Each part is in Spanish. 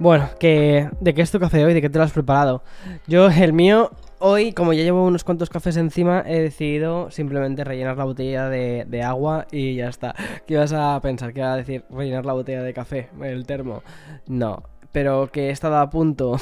Bueno, que, ¿de qué es tu café hoy? ¿De qué te lo has preparado? Yo, el mío, hoy, como ya llevo unos cuantos cafés encima, he decidido simplemente rellenar la botella de, agua y ya está. ¿Qué ibas a pensar? ¿Qué iba a decir? Rellenar la botella de café, el termo. No, pero que he estado a punto.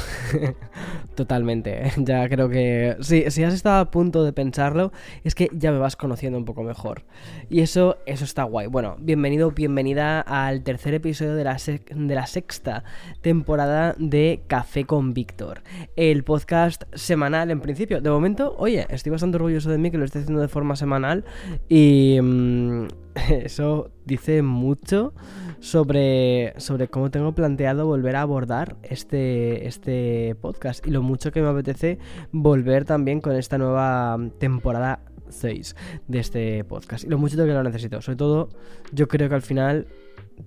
Totalmente. Ya creo que. Si has estado a punto de pensarlo, es que ya me vas conociendo un poco mejor. Y eso, eso está guay. Bueno, bienvenido, bienvenida al tercer episodio de la, de la sexta temporada de Café con Víctor. El podcast semanal en principio. De momento, oye, estoy bastante orgulloso de mí que lo esté haciendo de forma semanal. Y. Mmm, eso dice mucho sobre, sobre cómo tengo planteado volver a abordar este, este podcast y lo mucho que me apetece volver también con esta nueva temporada 6 de este podcast y lo mucho que lo necesito. Sobre todo, yo creo que al final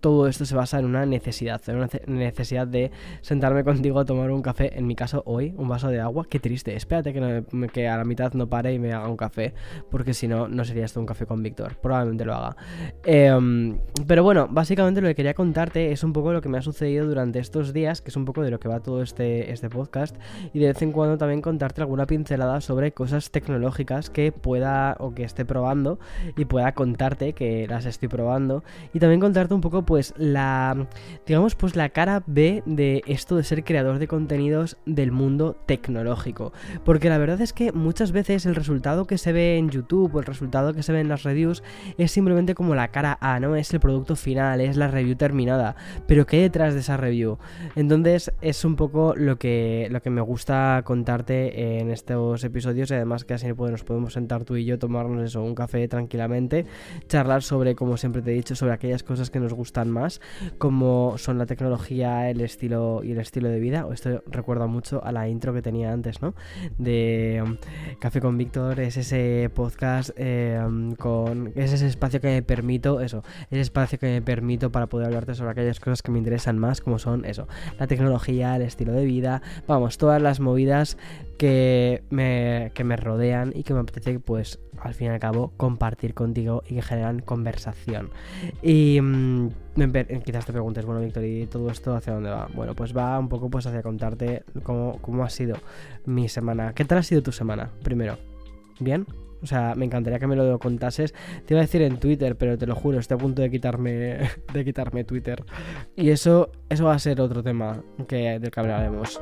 todo esto se basa en una necesidad, en una necesidad de sentarme contigo a tomar un café, en mi caso hoy, un vaso de agua. Qué triste, espérate que, a la mitad no pare y me haga un café, porque si no, no sería esto un café con Víctor, probablemente lo haga. Em, pero bueno, básicamente lo que quería contarte es un poco lo que me ha sucedido durante estos días, que es un poco de lo que va todo este, este podcast, y de vez en cuando también contarte alguna pincelada sobre cosas tecnológicas que pueda o que esté probando y pueda contarte que las estoy probando, y también contarte un poco pues la digamos pues la cara B de esto de ser creador de contenidos del mundo tecnológico, porque la verdad es que muchas veces el resultado que se ve en YouTube o el resultado que se ve en las reviews es simplemente como la cara A, no es el producto final, es la review terminada, pero ¿qué detrás de esa review? Entonces es un poco lo que lo que me gusta contarte en estos episodios y además que así pues, nos podemos sentar tú y yo tomarnos eso un café tranquilamente, charlar sobre como siempre te he dicho sobre aquellas cosas que nos gustan más, como son la tecnología, el estilo y el estilo de vida. Esto recuerda mucho a la intro que tenía antes, ¿no? De um, Café con Víctor, es ese podcast um, con. es ese espacio que me permito, eso, ese espacio que me permito para poder hablarte sobre aquellas cosas que me interesan más, como son eso, la tecnología, el estilo de vida, vamos, todas las movidas que me, que me rodean y que me apetece, pues, al fin y al cabo, compartir contigo y que generan conversación. Y mm, quizás te preguntes, bueno, Víctor, ¿y todo esto hacia dónde va? Bueno, pues va un poco pues hacia contarte cómo, cómo ha sido mi semana. ¿Qué tal ha sido tu semana? Primero, ¿bien? O sea, me encantaría que me lo contases. Te iba a decir en Twitter, pero te lo juro, estoy a punto de quitarme, de quitarme Twitter. Y eso, eso va a ser otro tema que, del que hablaremos.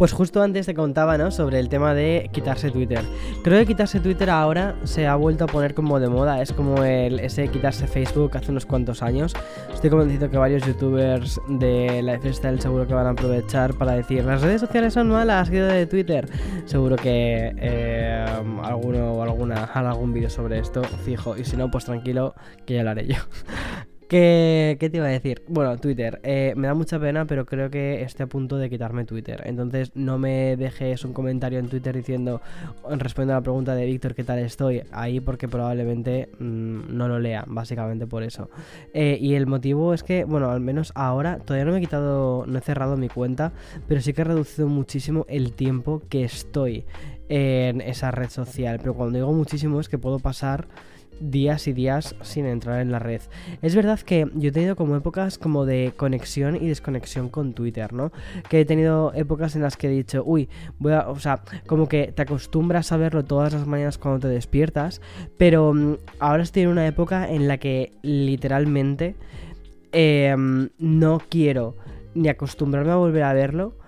Pues justo antes te contaba, ¿no? Sobre el tema de quitarse Twitter. Creo que quitarse Twitter ahora se ha vuelto a poner como de moda. Es como el, ese quitarse Facebook hace unos cuantos años. Estoy convencido que varios youtubers de Lifestyle seguro que van a aprovechar para decir las redes sociales son malas, quedo de Twitter. Seguro que eh, alguno o alguna hará algún vídeo sobre esto, fijo. Y si no, pues tranquilo, que ya lo haré yo. ¿Qué, te iba a decir? Bueno, Twitter. Eh, me da mucha pena, pero creo que estoy a punto de quitarme Twitter. Entonces no me dejes un comentario en Twitter diciendo, respondiendo a la pregunta de Víctor, ¿qué tal estoy? Ahí porque probablemente mm, no lo lea, básicamente por eso. Eh, y el motivo es que, bueno, al menos ahora todavía no me he quitado, no he cerrado mi cuenta, pero sí que he reducido muchísimo el tiempo que estoy en esa red social. Pero cuando digo muchísimo es que puedo pasar días y días sin entrar en la red. Es verdad que yo he tenido como épocas como de conexión y desconexión con Twitter, ¿no? Que he tenido épocas en las que he dicho, uy, voy a, o sea, como que te acostumbras a verlo todas las mañanas cuando te despiertas, pero mm, ahora estoy en una época en la que literalmente em, no quiero ni acostumbrarme a volver a verlo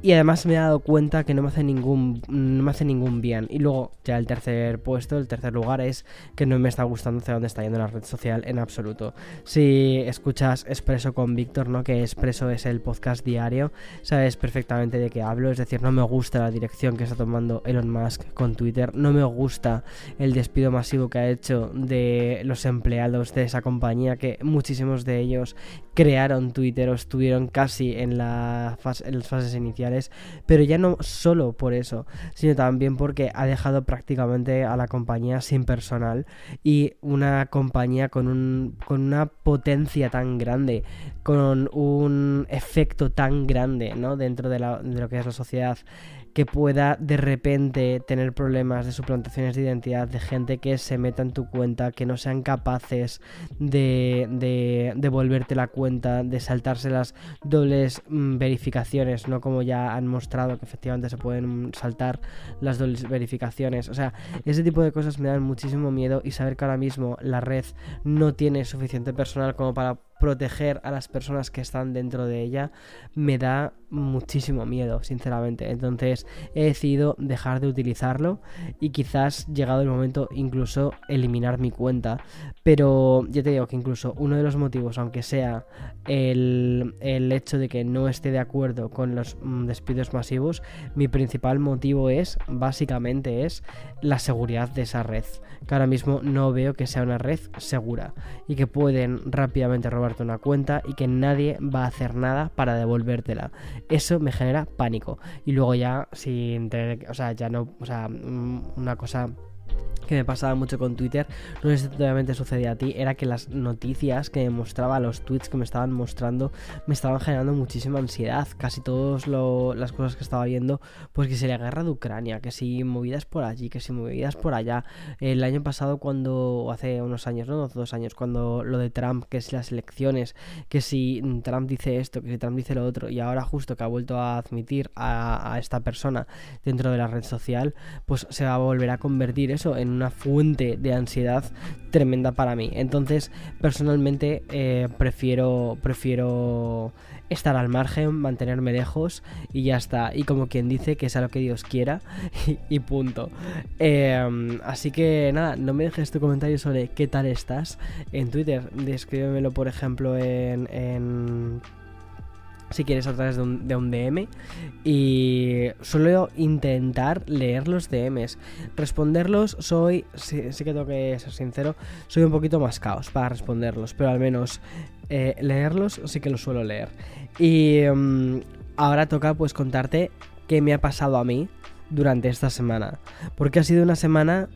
y además me he dado cuenta que no me hace ningún, no me hace ningún bien. Y luego, ya el tercer puesto, el tercer lugar es que no me está gustando hacia dónde está yendo la red social en absoluto. Si escuchas Expreso con Víctor, ¿no? Que Expreso es el podcast diario, sabes perfectamente de qué hablo. Es decir, no me gusta la dirección que está tomando Elon Musk con Twitter. No me gusta el despido masivo que ha hecho de los empleados de esa compañía, que muchísimos de ellos crearon Twitter o estuvieron casi en, la en las fases iniciales pero ya no solo por eso, sino también porque ha dejado prácticamente a la compañía sin personal y una compañía con, un, con una potencia tan grande, con un efecto tan grande ¿no? dentro de, de lo que es la sociedad que pueda de repente tener problemas de suplantaciones de identidad de gente que se meta en tu cuenta, que no sean capaces de, de devolverte la cuenta, de saltarse las dobles mm, verificaciones, no como ya han mostrado que efectivamente se pueden saltar las dobles verificaciones. O sea, ese tipo de cosas me dan muchísimo miedo y saber que ahora mismo la red no tiene suficiente personal como para proteger a las personas que están dentro de ella me da muchísimo miedo, sinceramente. Entonces he decidido dejar de utilizarlo y quizás llegado el momento incluso eliminar mi cuenta. Pero ya te digo que incluso uno de los motivos, aunque sea el, el hecho de que no esté de acuerdo con los mm, despidos masivos, mi principal motivo es, básicamente, es la seguridad de esa red. Que ahora mismo no veo que sea una red segura y que pueden rápidamente robar una cuenta y que nadie va a hacer nada para devolvértela. Eso me genera pánico. Y luego ya, sin tener, o sea, ya no, o sea, mm, una cosa que me pasaba mucho con Twitter, no sé si sucedía a ti, era que las noticias que me mostraba, los tweets que me estaban mostrando, me estaban generando muchísima ansiedad. Casi todas las cosas que estaba viendo, pues que sería guerra de Ucrania, que si movidas por allí, que si movidas por allá. El año pasado, cuando, o hace unos años, no, dos años, cuando lo de Trump, que es las elecciones, que si Trump dice esto, que si Trump dice lo otro, y ahora justo que ha vuelto a admitir a esta persona dentro de la red social, pues se va a volver a convertir eso en una fuente de ansiedad tremenda para mí. Entonces, personalmente, eh, prefiero, prefiero estar al margen, mantenerme lejos y ya está. Y como quien dice, que sea lo que Dios quiera y, punto. Em, así que nada, no me dejes tu comentario sobre qué tal estás en Twitter. Descríbemelo, por ejemplo, en si quieres a través de un, DM y suelo intentar leer los DMs responderlos soy sí, que tengo que ser sincero soy un poquito más caos para responderlos pero al menos eh, leerlos sí que los suelo leer. Y mm, ahora toca pues contarte qué me ha pasado a mí durante esta semana porque ha sido una semana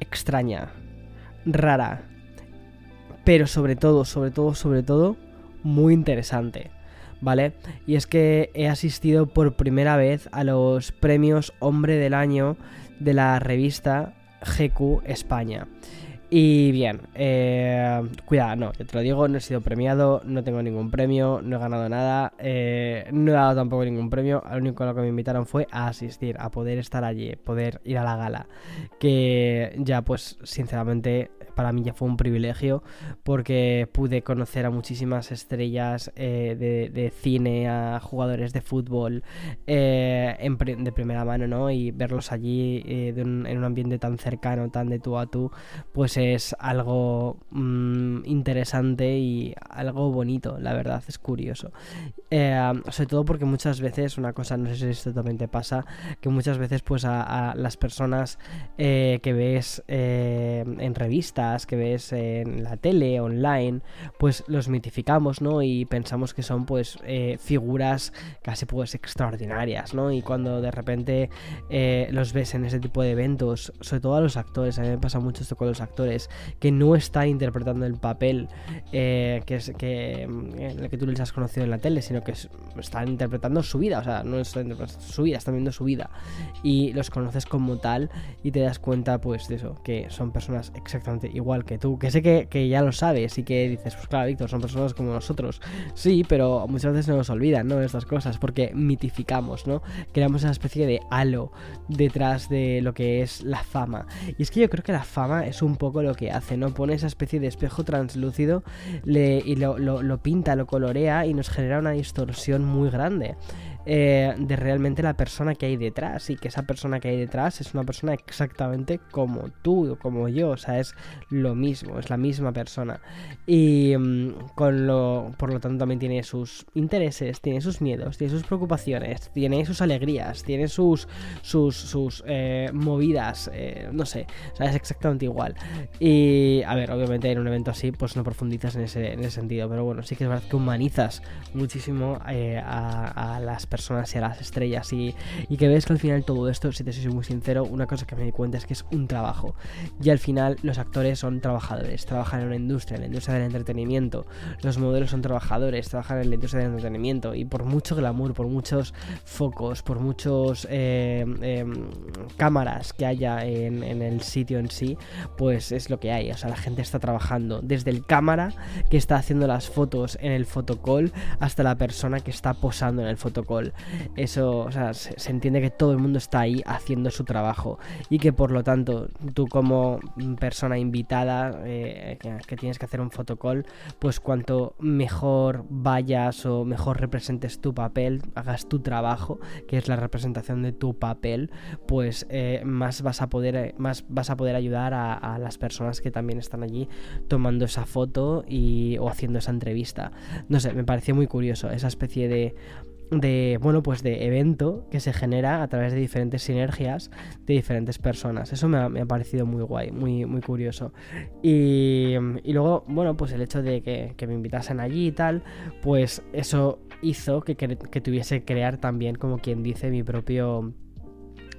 extraña rara pero sobre todo sobre todo sobre todo muy interesante, ¿vale? Y es que he asistido por primera vez a los premios Hombre del Año de la revista GQ España. Y bien, eh, cuidado, no, te lo digo, no he sido premiado, no tengo ningún premio, no he ganado nada, eh, no he dado tampoco ningún premio, lo único a lo que me invitaron fue a asistir, a poder estar allí, poder ir a la gala, que ya pues sinceramente para mí ya fue un privilegio porque pude conocer a muchísimas estrellas eh, de, cine, a jugadores de fútbol eh, de primera mano, ¿no? Y verlos allí eh, en un ambiente tan cercano, tan de tú a tú, pues es algo mm, interesante y algo bonito, la verdad, es curioso. sobre todo porque muchas veces, una cosa, no sé si esto también te pasa, que muchas veces pues a, a las personas que ves en revista que ves en la tele, online, pues los mitificamos, ¿no? Y pensamos que son pues eh, figuras casi pues extraordinarias, ¿no? Y cuando de repente eh, los ves en ese tipo de eventos, sobre todo a los actores, a mí me pasa mucho esto con los actores, que no están interpretando el papel eh, que es que el que tú les has conocido en la tele, sino que están interpretando su vida, o sea, no están interpretando su vida, están viendo su vida y los conoces como tal y te das cuenta pues de eso, que son personas exactamente igual que tú, que sé que, que ya lo sabes y que dices, pues claro, Víctor, son personas como nosotros, sí, pero muchas veces nos olvidan, ¿no? Estas cosas, porque mitificamos, ¿no? Creamos esa especie de halo detrás de lo que es la fama. Y es que yo creo que la fama es un poco lo que hace, ¿no? Pone esa especie de espejo translúcido le, y lo, lo, lo pinta, lo colorea y nos genera una distorsión muy grande. Eh, de realmente la persona que hay detrás y que esa persona que hay detrás es una persona exactamente como tú o como yo, o sea, es lo mismo, es la misma persona. Y mm, con lo, por lo tanto también tiene sus intereses, tiene sus miedos, tiene sus preocupaciones, tiene sus alegrías, tiene sus sus, sus eh, movidas, eh, no sé, o sea, es exactamente igual. Y a ver, obviamente en un evento así pues no profundizas en ese, en ese sentido, pero bueno, sí que es verdad que humanizas muchísimo a, a las personas personas y a las estrellas y, y, que ves que al final todo esto, si te soy muy sincero, una cosa que me di cuenta es que es un trabajo. Y al final los actores son trabajadores, trabajan en una industria, en la industria del entretenimiento, los modelos son trabajadores, trabajan en la industria del entretenimiento. Y por mucho glamour, por muchos focos, por muchos eh, eh, cámaras que haya en, en el sitio en sí, pues es lo que hay, o sea, la gente está trabajando desde el cámara que está haciendo las fotos en el fotocall hasta la persona que está posando en el fotocall eso, o sea, se, entiende que todo el mundo está ahí haciendo su trabajo y que por lo tanto tú como persona invitada eh, que, tienes que hacer un fotocall, pues cuanto mejor vayas o mejor representes tu papel, hagas tu trabajo, que es la representación de tu papel, pues eh, más vas a poder, eh, más vas a poder ayudar a, a, las personas que también están allí tomando esa foto y, o haciendo esa entrevista. No sé, me pareció muy curioso esa especie de de bueno pues de evento que se genera a través de diferentes sinergias de diferentes personas. Eso me ha, me ha parecido muy guay muy muy curioso. Y, y, luego bueno pues el hecho de que, me invitasen allí y tal pues eso hizo que, que, que tuviese que crear también como quien dice mi propio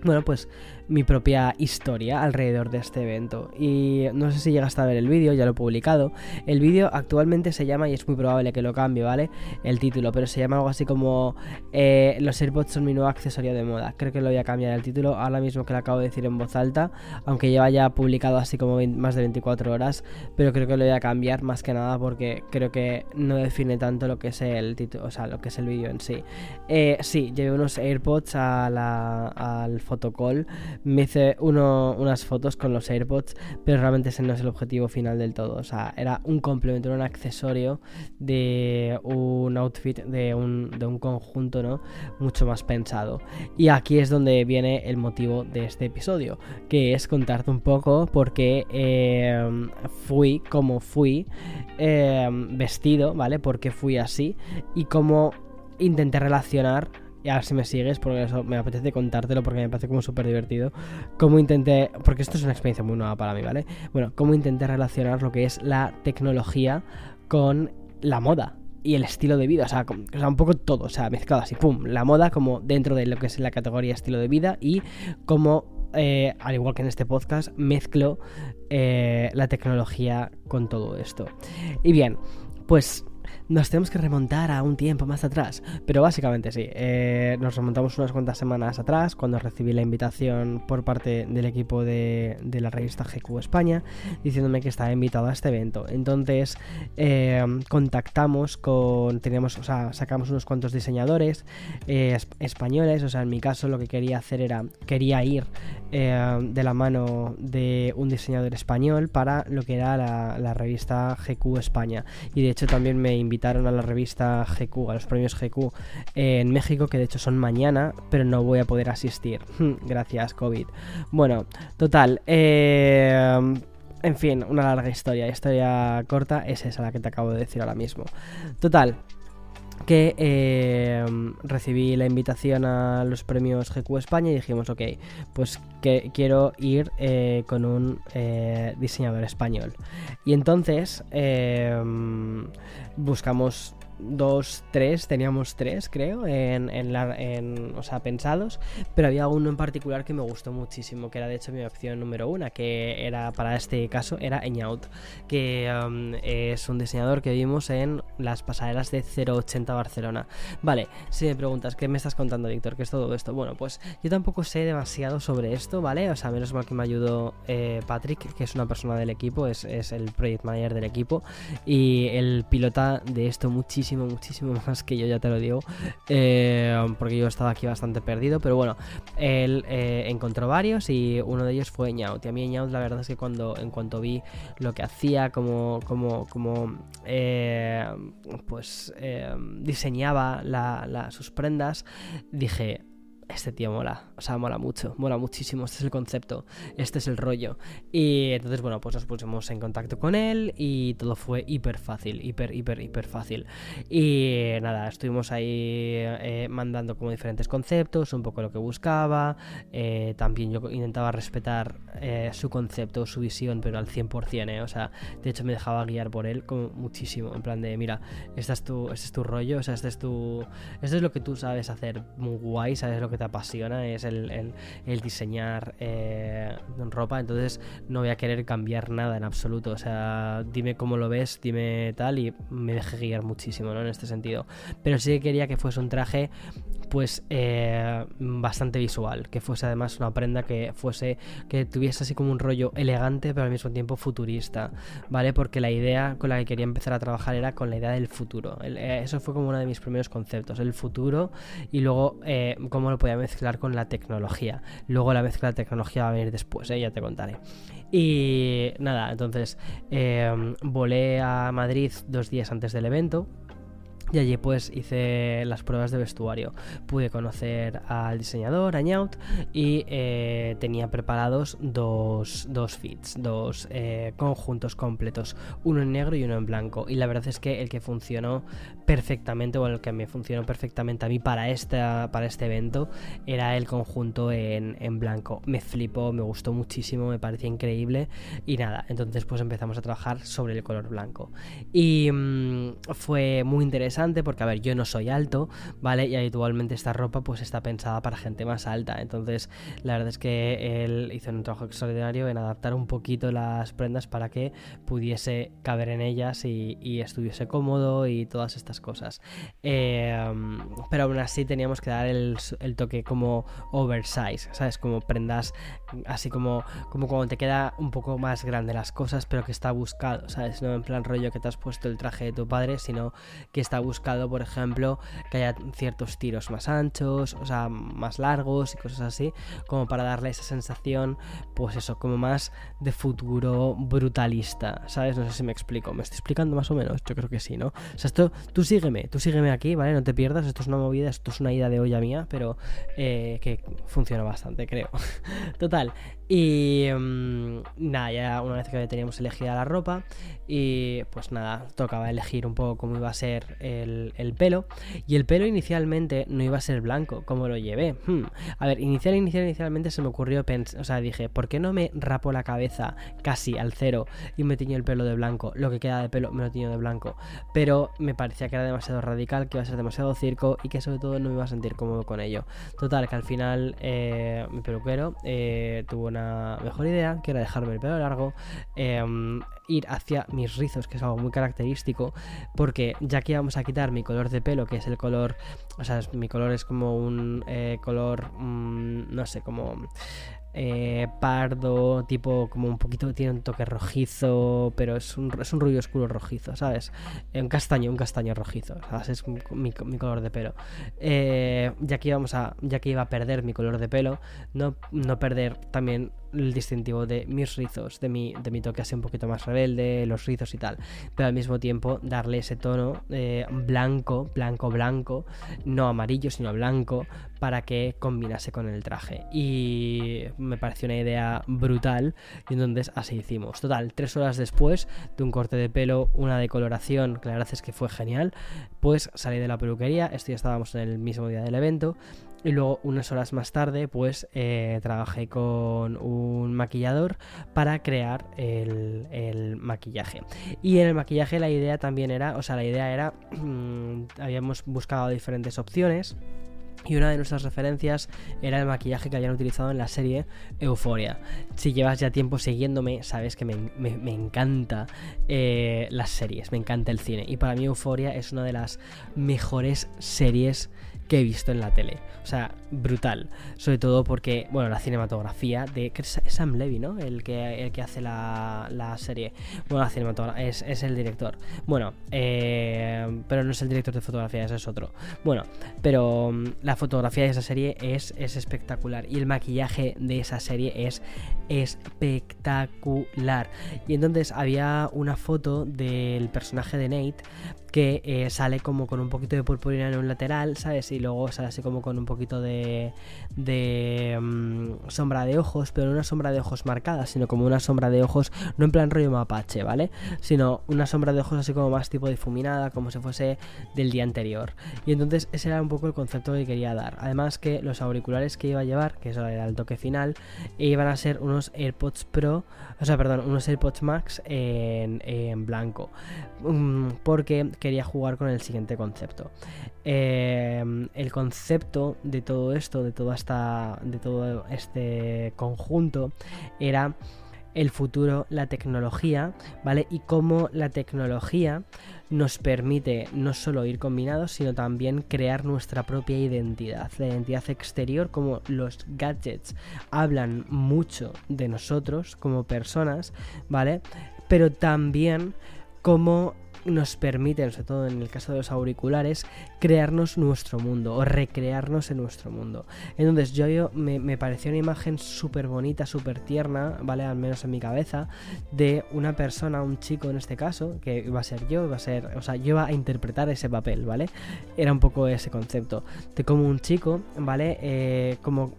bueno, pues mi propia historia alrededor de este evento. Y no sé si llegaste a ver el vídeo, ya lo he publicado. El vídeo actualmente se llama, y es muy probable que lo cambie, ¿vale? El título, pero se llama algo así como eh, Los AirPods son mi nuevo accesorio de moda. Creo que lo voy a cambiar el título ahora mismo que lo acabo de decir en voz alta, aunque lleva ya publicado así como 20, más de 24 horas, pero creo que lo voy a cambiar más que nada porque creo que no define tanto lo que es el título, o sea, lo que es el vídeo en sí. Eh, sí, llevé unos AirPods al fotocall me hice uno, unas fotos con los AirPods, pero realmente ese no es el objetivo final del todo. O sea, era un complemento, era un accesorio de un outfit, de un, de un conjunto, ¿no? Mucho más pensado. Y aquí es donde viene el motivo de este episodio, que es contarte un poco por qué eh, fui como fui eh, vestido, ¿vale? Porque fui así y cómo intenté relacionar y ahora si me sigues, porque eso me apetece contártelo porque me parece como súper divertido, cómo intenté, porque esto es una experiencia muy nueva para mí, ¿vale? Bueno, cómo intenté relacionar lo que es la tecnología con la moda y el estilo de vida, o sea, un poco todo, o sea, mezclado así, pum, la moda como dentro de lo que es la categoría estilo de vida y como, eh, al igual que en este podcast, mezclo eh, la tecnología con todo esto. Y bien, pues nos tenemos que remontar a un tiempo más atrás. Pero básicamente sí, eh, nos remontamos unas cuantas semanas atrás cuando recibí la invitación por parte del equipo de, de la revista GQ España diciéndome que estaba invitado a este evento. Entonces eh, contactamos con, teníamos, o sea, sacamos unos cuantos diseñadores eh, españoles, o sea, en mi caso lo que quería hacer era, quería ir eh, de la mano de un diseñador español para lo que era la, la revista GQ España. Y de hecho también me a la revista GQ, a los premios GQ en México, que de hecho son mañana, pero no voy a poder asistir. Gracias, COVID. Bueno, total. Eh, en fin, una larga historia. Historia corta es esa la que te acabo de decir ahora mismo. Total. Que eh, recibí la invitación a los premios GQ España y dijimos, ok, pues que quiero ir eh, con un eh, diseñador español. Y entonces buscamos dos, tres, teníamos tres, creo, en, en, o sea, pensados, pero había uno en particular que me gustó muchísimo, que era de hecho mi opción número una, que era para este caso, era Eñaut, que um, es un diseñador que vimos en las pasarelas de 080 Barcelona. Vale, si me preguntas, ¿qué me estás contando, Víctor? ¿Qué es todo esto? Bueno, pues yo tampoco sé demasiado sobre esto, ¿vale? O sea, menos mal que me ayudó eh, Patrick, que es una persona del equipo, es, es el project manager del equipo, y el pilota de esto muchísimo muchísimo, muchísimo más que yo, ya te lo digo. Eh, porque yo estaba aquí bastante perdido. Pero bueno, él eh, encontró varios y uno de ellos fue Ñaut. Y a mí Ñaut la verdad es que cuando en cuanto vi lo que hacía, como, como, como eh, pues diseñaba sus prendas, dije, este tío mola, o sea, mola mucho, mola muchísimo, este es el concepto, este es el rollo. Y entonces, bueno, pues nos pusimos en contacto con él y todo fue hiper fácil, hiper, hiper, hiper fácil. Y nada, estuvimos ahí eh, mandando como diferentes conceptos, un poco lo que buscaba, eh, también yo intentaba respetar eh, su concepto, su visión, pero al 100%, o sea, de hecho me dejaba guiar por él como muchísimo, en plan de, mira, este es tu, este es tu rollo, o sea, este es tu, esto es lo que tú sabes hacer muy guay, sabes lo que te apasiona es el, diseñar eh, ropa, entonces no voy a querer cambiar nada en absoluto. O sea, dime cómo lo ves, dime tal, y me dejé guiar muchísimo, ¿no? En este sentido. Pero sí que quería que fuese un traje pues eh, bastante visual, que fuese además una prenda que fuese, que tuviese así como un rollo elegante, pero al mismo tiempo futurista, ¿vale? Porque la idea con la que quería empezar a trabajar era con la idea del futuro. Eh, eso fue como uno de mis primeros conceptos, el futuro y luego eh, cómo lo podía mezclar con la tecnología. Luego la mezcla de tecnología va a venir después, ya te contaré. Y nada, entonces volé a Madrid dos días antes del evento y allí pues hice las pruebas de vestuario. Pude conocer al diseñador, Añaut, y eh, tenía preparados dos, dos fits, dos eh, conjuntos completos, uno en negro y uno en blanco. Y la verdad es que el que funcionó perfectamente, o el que me funcionó perfectamente a mí para, esta, para este evento, era el conjunto en, blanco. Me flipó, me gustó muchísimo, me parecía increíble. Y nada, entonces pues empezamos a trabajar sobre el color blanco. Y mm, fue muy interesante porque, a ver, yo no soy alto, ¿vale? Y habitualmente esta ropa pues está pensada para gente más alta. Entonces, la verdad es que él hizo un trabajo extraordinario en adaptar un poquito las prendas para que pudiese caber en ellas y, estuviese cómodo y todas estas cosas. Em, pero aún así teníamos que dar el, toque como oversize, ¿sabes? Como prendas así como, como cuando te queda un poco más grande las cosas, pero que está buscado, ¿sabes? No en plan rollo que te has puesto el traje de tu padre, sino que está buscado, por ejemplo, que haya ciertos tiros más anchos, o sea, más largos y cosas así, como para darle esa sensación, pues eso, como más de futuro brutalista, ¿sabes? No sé si me explico, ¿me estoy explicando más o menos? Yo creo que sí, ¿no? O sea, esto, tú sígueme, tú sígueme aquí, ¿vale? No te pierdas, esto es una movida, esto es una ida de olla mía, pero eh, que funciona bastante, creo. Total, y mm, nada, ya una vez que teníamos elegida la ropa, y pues nada, tocaba elegir un poco cómo iba a ser el, pelo. Y el pelo inicialmente no iba a ser blanco, como lo llevé. Hmm. A ver, inicial, inicial, inicialmente se me ocurrió pensar, o sea, dije, ¿por qué no me rapo la cabeza casi al cero y me tiño el pelo de blanco? Lo que queda de pelo me lo tiño de blanco. Pero me parecía que era demasiado radical, que iba a ser demasiado circo y que sobre todo no me iba a sentir cómodo con ello. Total, que al final eh, mi peluquero eh, tuvo una mejor idea, que era dejarme el pelo largo, em, ir hacia mis rizos, que es algo muy característico, porque ya que íbamos a quitar mi color de pelo, que es el color, o sea, mi color es como un eh, color, mm, no sé, como eh, pardo, tipo como un poquito, tiene un toque rojizo, pero es un, es un rubio oscuro rojizo, ¿sabes? Eh, un castaño, un castaño rojizo, ¿sabes? Es mi, color de pelo. Eh, ya que íbamos a, ya que iba a perder mi color de pelo, no, no perder también el distintivo de mis rizos, de mi, de mi toque así un poquito más rebelde, los rizos y tal, pero al mismo tiempo darle ese tono blanco, blanco, blanco, no amarillo, sino blanco, para que combinase con el traje. Y me pareció una idea brutal y entonces así hicimos. Total, tres horas después de un corte de pelo, una decoloración, que la verdad es que fue genial, pues salí de la peluquería, esto ya estábamos en el mismo día del evento. Y luego unas horas más tarde pues eh, trabajé con un maquillador para crear el, el, maquillaje. Y en el maquillaje la idea también era, o sea, la idea era, habíamos buscado diferentes opciones. Y una de nuestras referencias era el maquillaje que habían utilizado en la serie Euforia. Si llevas ya tiempo siguiéndome, sabes que me, me, me encanta eh, las series, me encanta el cine. Y para mí Euforia es una de las mejores series que he visto en la tele. O sea, brutal. Sobre todo porque, bueno, la cinematografía de Sam Levy, ¿no? El que, el que hace la, la serie. Bueno, la cinematografía es, es el director. Bueno, eh, pero no es el director de fotografía, ese es otro. Bueno, pero mm, la fotografía de esa serie es, es espectacular. Y el maquillaje de esa serie es espectacular. Y entonces había una foto del personaje de Nate que eh, sale como con un poquito de purpurina en un lateral, ¿sabes? Y luego sale así como con un poquito de, um, sombra de ojos, pero no una sombra de ojos marcada, sino como una sombra de ojos, no en plan rollo mapache, ¿vale? Sino una sombra de ojos así como más tipo difuminada, como si fuese del día anterior. Y entonces ese era un poco el concepto que quería dar. Además que los auriculares que iba a llevar, que eso era el toque final, iban a ser unos AirPods Pro, o sea, perdón, unos AirPods Max en, blanco. Um, porque quería jugar con el siguiente concepto. Eh, el concepto de todo esto, de esta, de todo este conjunto, era el futuro, la tecnología, ¿vale? Y cómo la tecnología nos permite no solo ir combinados, sino también crear nuestra propia identidad, la identidad exterior, como los gadgets hablan mucho de nosotros como personas, ¿vale? Pero también como nos permiten, sobre todo en el caso de los auriculares, crearnos nuestro mundo o recrearnos en nuestro mundo. Entonces yo, me, me pareció una imagen súper bonita, súper tierna, ¿vale? Al menos en mi cabeza, de una persona, un chico en este caso, que iba a ser yo, iba a ser, o sea, yo iba a interpretar ese papel, ¿vale? Era un poco ese concepto, de como un chico, ¿vale? Eh, como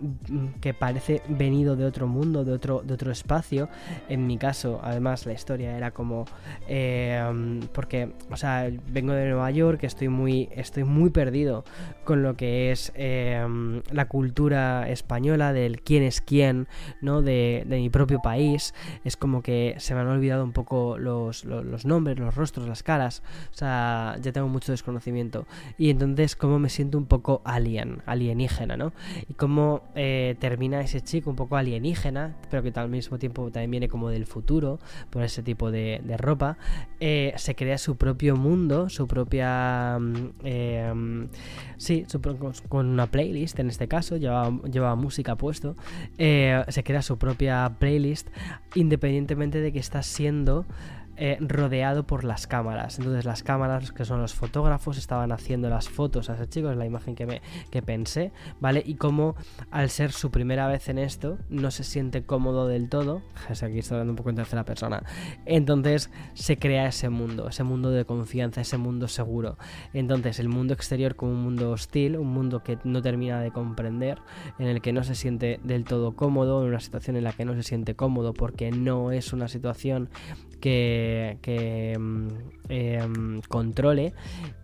que parece venido de otro mundo, de otro, de otro espacio. En mi caso, además, la historia era como... Eh, porque o sea, vengo de Nueva York, estoy muy, estoy muy perdido con lo que es eh, la cultura española, del quién es quién, ¿no? De, de, mi propio país. Es como que se me han olvidado un poco los, los, nombres, los rostros, las caras. O sea, ya tengo mucho desconocimiento. Y entonces, como me siento un poco alien, alienígena, ¿no? Y cómo eh, termina ese chico un poco alienígena, pero que al mismo tiempo también viene como del futuro, por ese tipo de, de ropa, eh, se crea su propio mundo, su propia... Eh, sí, su, con una playlist en este caso, lleva, lleva música puesto, eh, se crea su propia playlist independientemente de que está siendo eh, rodeado por las cámaras. Entonces las cámaras, que son los fotógrafos, estaban haciendo las fotos a ese chico, es la imagen que, me, que pensé, ¿vale? Y como al ser su primera vez en esto, no se siente cómodo del todo, aquí estoy hablando un poco en tercera persona, entonces se crea ese mundo, ese mundo de confianza, ese mundo seguro. Entonces el mundo exterior como un mundo hostil, un mundo que no termina de comprender, en el que no se siente del todo cómodo, en una situación en la que no se siente cómodo porque no es una situación que, que eh, controle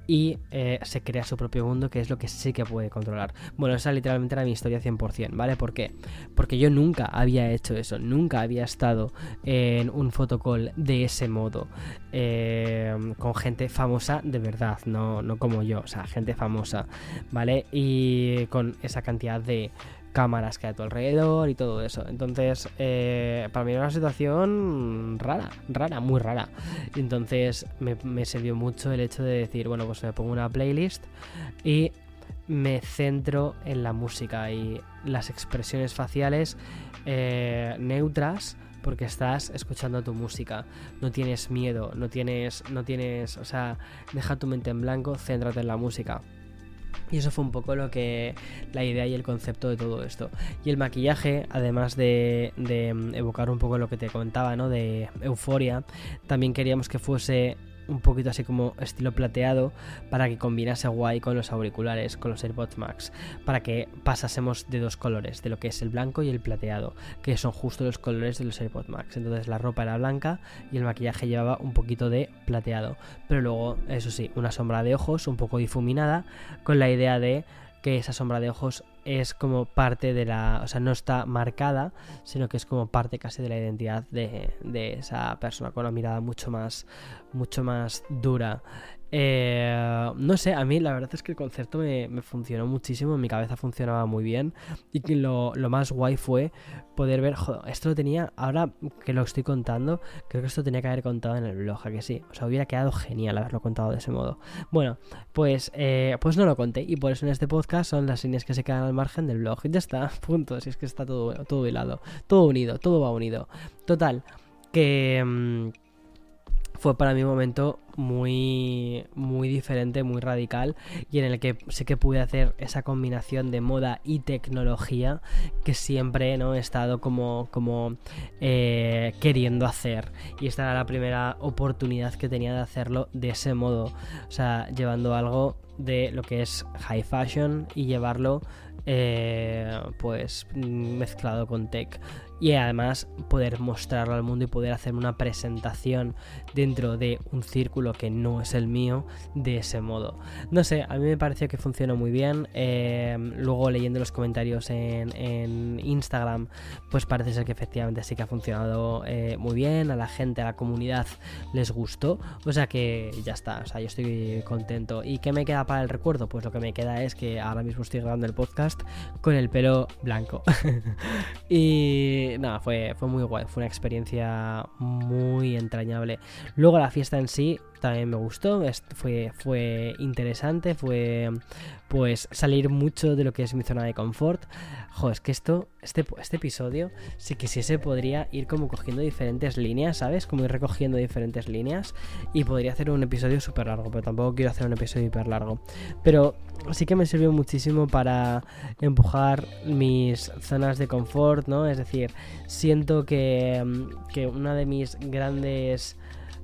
y eh, se crea su propio mundo, que es lo que sí que puede controlar. Bueno, esa literalmente era mi historia 100%, ¿vale? ¿Por qué? Porque yo nunca había hecho eso, nunca había estado en un fotocall de ese modo, eh, con gente famosa de verdad, no, no como yo, o sea, gente famosa, ¿vale? Y con esa cantidad de cámaras que hay a tu alrededor y todo eso. Entonces, eh, para mí era una situación rara, rara, muy rara. Entonces, me, me, sirvió mucho el hecho de decir, bueno, pues me pongo una playlist y me centro en la música y las expresiones faciales eh, neutras porque estás escuchando tu música, no tienes miedo, no tienes, no tienes, o sea, deja tu mente en blanco, céntrate en la música. Y eso fue un poco lo que la idea y el concepto de todo esto. Y el maquillaje, además de, de evocar un poco lo que te contaba, ¿no? De euforia, también queríamos que fuese un poquito así como estilo plateado para que combinase guay con los auriculares, con los AirPods Max, para que pasásemos de dos colores, de lo que es el blanco y el plateado, que son justo los colores de los AirPods Max. Entonces la ropa era blanca y el maquillaje llevaba un poquito de plateado, pero luego, eso sí, una sombra de ojos un poco difuminada con la idea de que esa sombra de ojos es como parte de la, o sea, no está marcada, sino que es como parte casi de la identidad de, de esa persona con una mirada mucho más, mucho más dura. Eh, no sé, a mí la verdad es que el concepto me, funcionó muchísimo, en mi cabeza funcionaba muy bien y que lo, más guay fue poder ver, joder, esto lo tenía, ahora que lo estoy contando, creo que esto tenía que haber contado en el blog, a que sí, o sea, hubiera quedado genial haberlo contado de ese modo. Bueno, pues, eh, pues no lo conté y por eso en este podcast son las líneas que se quedan al margen del blog y ya está, punto, si es que está todo, todo hilado, todo unido, todo va unido. Total, que... Mm, fue para mí un momento muy, muy diferente, muy radical y en el que sé que pude hacer esa combinación de moda y tecnología que siempre ¿no? he estado como, como eh, queriendo hacer. Y esta era la primera oportunidad que tenía de hacerlo de ese modo, o sea, llevando algo de lo que es high fashion y llevarlo eh, pues mezclado con tech y además poder mostrarlo al mundo y poder hacer una presentación dentro de un círculo que no es el mío de ese modo. No sé, a mí me pareció que funcionó muy bien. Eh, luego leyendo los comentarios en, Instagram, pues parece ser que efectivamente sí que ha funcionado eh, muy bien. A la gente, a la comunidad les gustó. O sea que ya está, o sea, yo estoy contento. ¿Y qué me queda para el recuerdo? Pues lo que me queda es que ahora mismo estoy grabando el podcast con el pelo blanco. y nada, fue, fue muy guay, fue una experiencia muy entrañable. Luego la fiesta en sí también me gustó, fue, fue interesante, fue pues salir mucho de lo que es mi zona de confort. Joder, es que esto, este, este episodio, si quisiese, podría ir como cogiendo diferentes líneas, ¿sabes? Como ir recogiendo diferentes líneas y podría hacer un episodio súper largo, pero tampoco quiero hacer un episodio hiper largo. Pero sí que me sirvió muchísimo para empujar mis zonas de confort, ¿no? Es decir, siento que, que una de mis grandes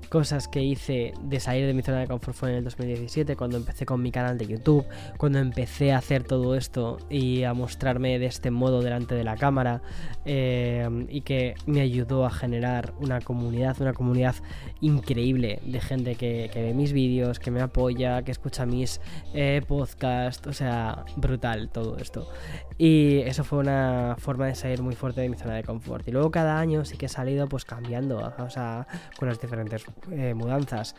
cosas que hice de salir de mi zona de confort fue en el 2017, cuando empecé con mi canal de YouTube, cuando empecé a hacer todo esto y a mostrarme de este modo delante de la cámara eh, y que me ayudó a generar una comunidad, una comunidad increíble de gente que, ve mis vídeos, que me apoya, que escucha mis eh, podcasts, o sea, brutal todo esto. Y eso fue una forma de salir muy fuerte de mi zona de confort. Y luego cada año sí que he salido pues cambiando, o sea, con las diferentes eh, mudanzas.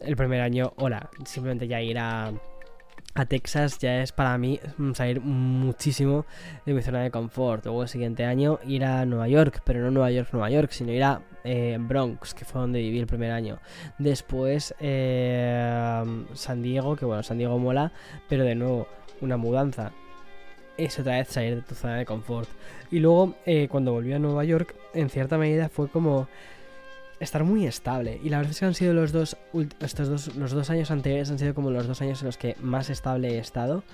El primer año, hola, simplemente ya ir a, a Texas ya es para mí mm, salir muchísimo de mi zona de confort. Luego el siguiente año ir a Nueva York, pero no Nueva York, Nueva York, sino ir a eh, Bronx, que fue donde viví el primer año. Después eh, San Diego, que bueno, San Diego mola, pero de nuevo una mudanza. Es otra vez salir de tu zona de confort. Y luego cuando volví a Nueva York, en cierta medida fue como estar muy estable. Y la verdad es que han sido los dos, estos dos, los dos años anteriores han sido como los dos años en los que más estable he estado.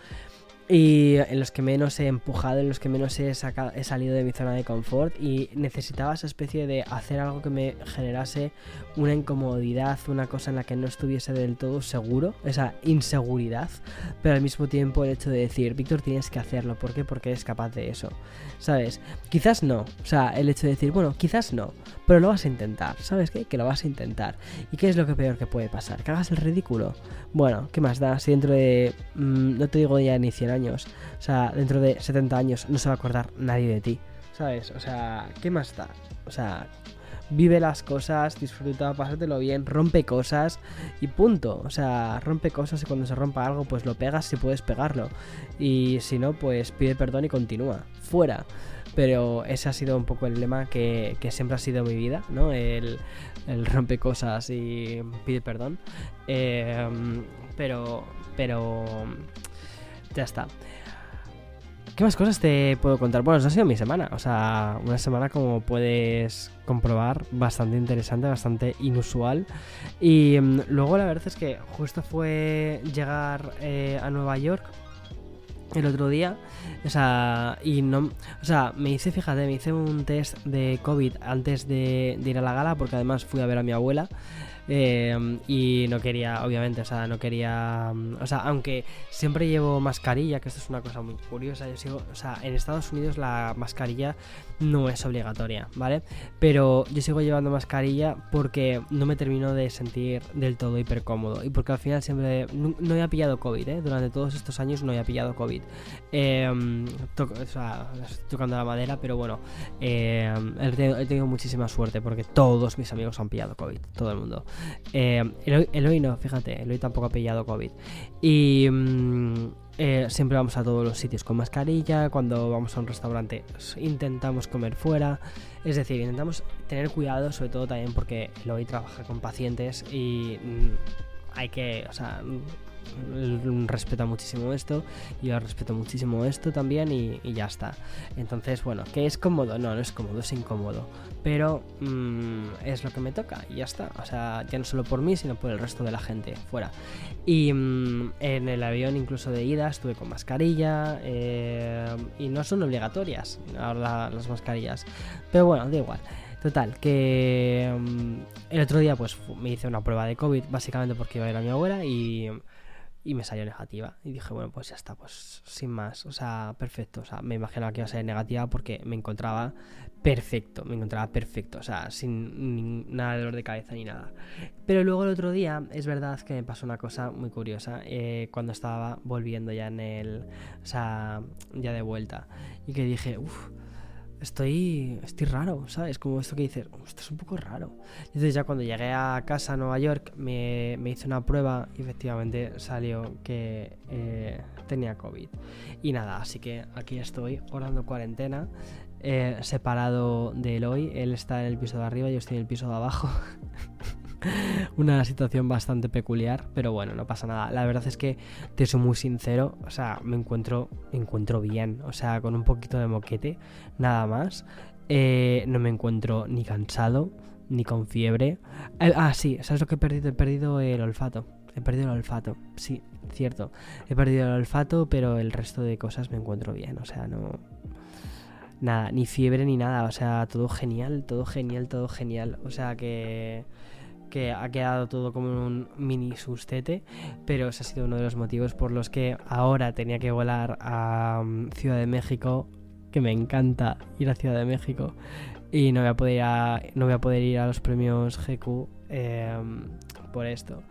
Y en los que menos he empujado, en los que menos he, he salido de mi zona de confort y necesitaba esa especie de hacer algo que me generase una incomodidad, una cosa en la que no estuviese del todo seguro, esa inseguridad, pero al mismo tiempo el hecho de decir, Víctor, tienes que hacerlo, ¿por qué? Porque eres capaz de eso, ¿sabes? Quizás no, o sea, el hecho de decir, bueno, quizás no, pero lo vas a intentar, ¿sabes qué? Que lo vas a intentar. ¿Y qué es lo que peor que puede pasar? ¿Que hagas el ridículo? Bueno, ¿qué más da? Si dentro de, mm, no te digo ya ni 100 años, o sea, dentro de 70 años no se va a acordar nadie de ti, ¿sabes? O sea, ¿qué más da? O sea, vive las cosas, disfruta, pásatelo bien, rompe cosas y punto. O sea, rompe cosas y cuando se rompa algo, pues lo pegas si puedes pegarlo. Y si no, pues pide perdón y continúa. Fuera. Pero ese ha sido un poco el lema que, siempre ha sido mi vida, ¿no? El, el rompe cosas y pide perdón. Eh, pero, pero ya está. ¿Qué más cosas te puedo contar? Bueno, eso ha sido mi semana. O sea, una semana como puedes comprobar, bastante interesante, bastante inusual. Y mm, luego la verdad es que justo fue llegar eh, a Nueva York el otro día. O sea, y no. O sea, me hice, fíjate, me hice un test de COVID antes de ir a la gala, porque además fui a ver a mi abuela. Eh, y no quería, obviamente, o sea, no quería. O sea, aunque siempre llevo mascarilla, que esto es una cosa muy curiosa, yo sigo, o sea, en Estados Unidos la mascarilla no es obligatoria, ¿vale? Pero yo sigo llevando mascarilla porque no me termino de sentir del todo hiper cómodo y porque al final siempre no, no he pillado COVID, ¿eh? Durante todos estos años no he pillado COVID. Eh, o sea, estoy tocando la madera, pero bueno, eh, he, tenido, muchísima suerte porque todos mis amigos han pillado COVID, todo el mundo. Eh, Eloy, no, fíjate, Eloy tampoco ha pillado COVID. Y mm, eh, siempre vamos a todos los sitios con mascarilla, cuando vamos a un restaurante intentamos comer fuera, es decir, intentamos tener cuidado, sobre todo también porque Eloy trabaja con pacientes y mm, hay que, o sea, respeta muchísimo esto, yo respeto muchísimo esto también y, ya está. Entonces, bueno, ¿que es cómodo? No, no es cómodo, es incómodo. Pero mmm, es lo que me toca y ya está. O sea, ya no solo por mí, sino por el resto de la gente fuera. Y mmm, en el avión, incluso de ida, estuve con mascarilla eh, y no son obligatorias ahora las mascarillas. Pero bueno, da igual. Total, que el otro día pues me hice una prueba de COVID, básicamente porque iba a ir a mi abuela y, y, me salió negativa. Y dije, bueno, pues ya está, pues sin más, o sea, perfecto. O sea, me imaginaba que iba a ser negativa porque me encontraba perfecto, me encontraba perfecto, o sea, sin nada de dolor de cabeza ni nada. Pero luego el otro día, es verdad que me pasó una cosa muy curiosa eh, cuando estaba volviendo ya en el, o sea, ya de vuelta. Y que dije, uff estoy, estoy raro, ¿sabes? Como esto que dices, esto es un poco raro. Entonces ya cuando llegué a casa a Nueva York me, me hice una prueba y efectivamente salió que eh, tenía COVID. Y nada, así que aquí estoy, orando cuarentena, eh, separado de Eloy. Él está en el piso de arriba, yo estoy en el piso de abajo. una situación bastante peculiar, pero bueno, no pasa nada. La verdad es que te soy muy sincero, o sea, me encuentro, encuentro bien, o sea, con un poquito de moquete, nada más. Eh, no me encuentro ni cansado, ni con fiebre. Eh, ah, sí, ¿sabes lo que he perdido? He perdido el olfato. He perdido el olfato, sí, cierto. He perdido el olfato, pero el resto de cosas me encuentro bien, o sea, no... Nada, ni fiebre ni nada, o sea, todo genial, todo genial, todo genial. O sea que que ha quedado todo como un mini sustete, pero ese ha sido uno de los motivos por los que ahora tenía que volar a um, Ciudad de México, que me encanta ir a Ciudad de México, y no voy a poder ir a, los premios GQ por esto.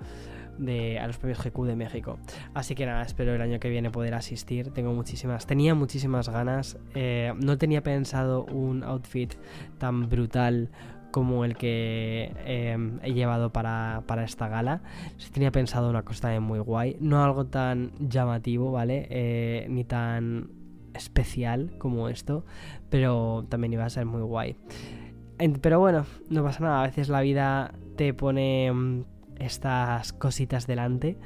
A los premios GQ de México. Así que nada, espero el año que viene poder asistir. Tengo muchísimas, tenía muchísimas ganas. Eh, no tenía pensado un outfit tan brutal como el que eh, he llevado para, para, esta gala. Sí tenía pensado una cosa también muy guay, no algo tan llamativo, ¿vale? Eh, ni tan especial como esto, pero también iba a ser muy guay. Pero bueno, no pasa nada, a veces la vida te pone mm, estas cositas delante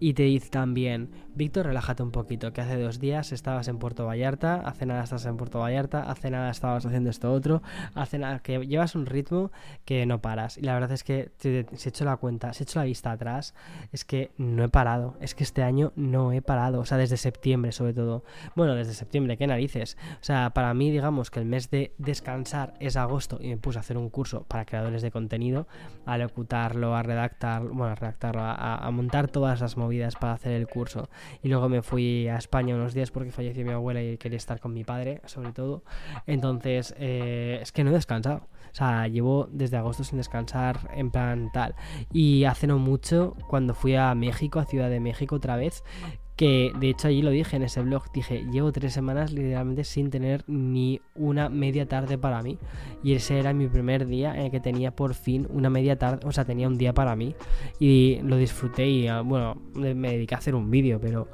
y te dice también, Víctor, relájate un poquito, que hace dos días estabas en Puerto Vallarta, hace nada estás en Puerto Vallarta, hace nada estabas haciendo esto otro, hace nada que llevas un ritmo que no paras. Y la verdad es que si he hecho la cuenta, si he hecho la vista atrás, es que no he parado, es que este año no he parado, o sea, desde septiembre sobre todo. Bueno, desde septiembre, qué narices. O sea, para mí, digamos que el mes de descansar es agosto y me puse a hacer un curso para creadores de contenido, a locutarlo, a redactar, bueno, a redactarlo, a, a montar todas las movidas para hacer el curso y luego me fui a España unos días porque falleció mi abuela y quería estar con mi padre, sobre todo. Entonces, eh, es que no he descansado. O sea, llevo desde agosto sin descansar en plan tal. Y hace no mucho, cuando fui a México, a Ciudad de México otra vez, que de hecho allí lo dije en ese blog, dije, llevo tres semanas literalmente sin tener ni una media tarde para mí. Y ese era mi primer día en el que tenía por fin una media tarde, o sea, tenía un día para mí. Y lo disfruté y ah, bueno, me dediqué a hacer un vídeo, pero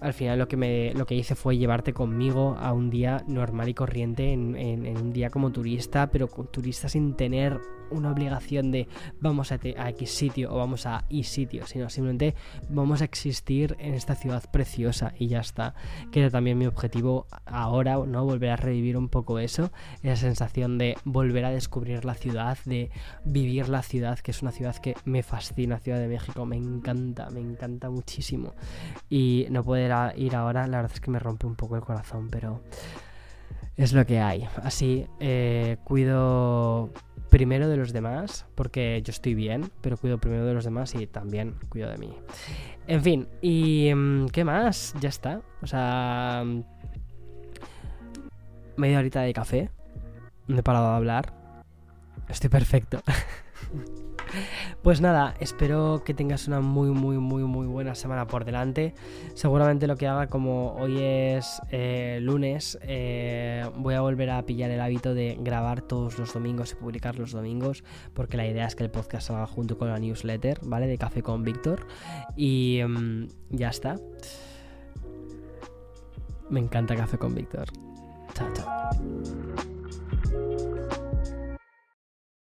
al final lo que, me, lo que hice fue llevarte conmigo a un día normal y corriente, en, un día como turista, pero turista sin tener una obligación de vamos a, a X sitio o vamos a Y sitio, sino simplemente vamos a existir en esta ciudad preciosa y ya está. Que era también mi objetivo ahora, ¿no? Volver a revivir un poco eso, esa sensación de volver a descubrir la ciudad, de vivir la ciudad, que es una ciudad que me fascina, Ciudad de México, me encanta, me encanta muchísimo. Y no poder ir ahora, la verdad es que me rompe un poco el corazón, pero es lo que hay. Así eh, cuido primero de los demás, porque yo estoy bien, pero cuido primero de los demás y también cuido de mí. En fin, ¿y mm, qué más? Ya está. O sea, media horita de café. No he parado de hablar. Estoy perfecto. Pues nada, espero que tengas una muy, muy, muy, muy buena semana por delante. Seguramente lo que haga, como hoy es eh, lunes, eh, voy a volver a pillar el hábito de grabar todos los domingos y publicar los domingos, porque la idea es que el podcast salga junto con la newsletter, ¿vale? De Café con Víctor. Y mm, ya está. Me encanta Café con Víctor. Chao, chao.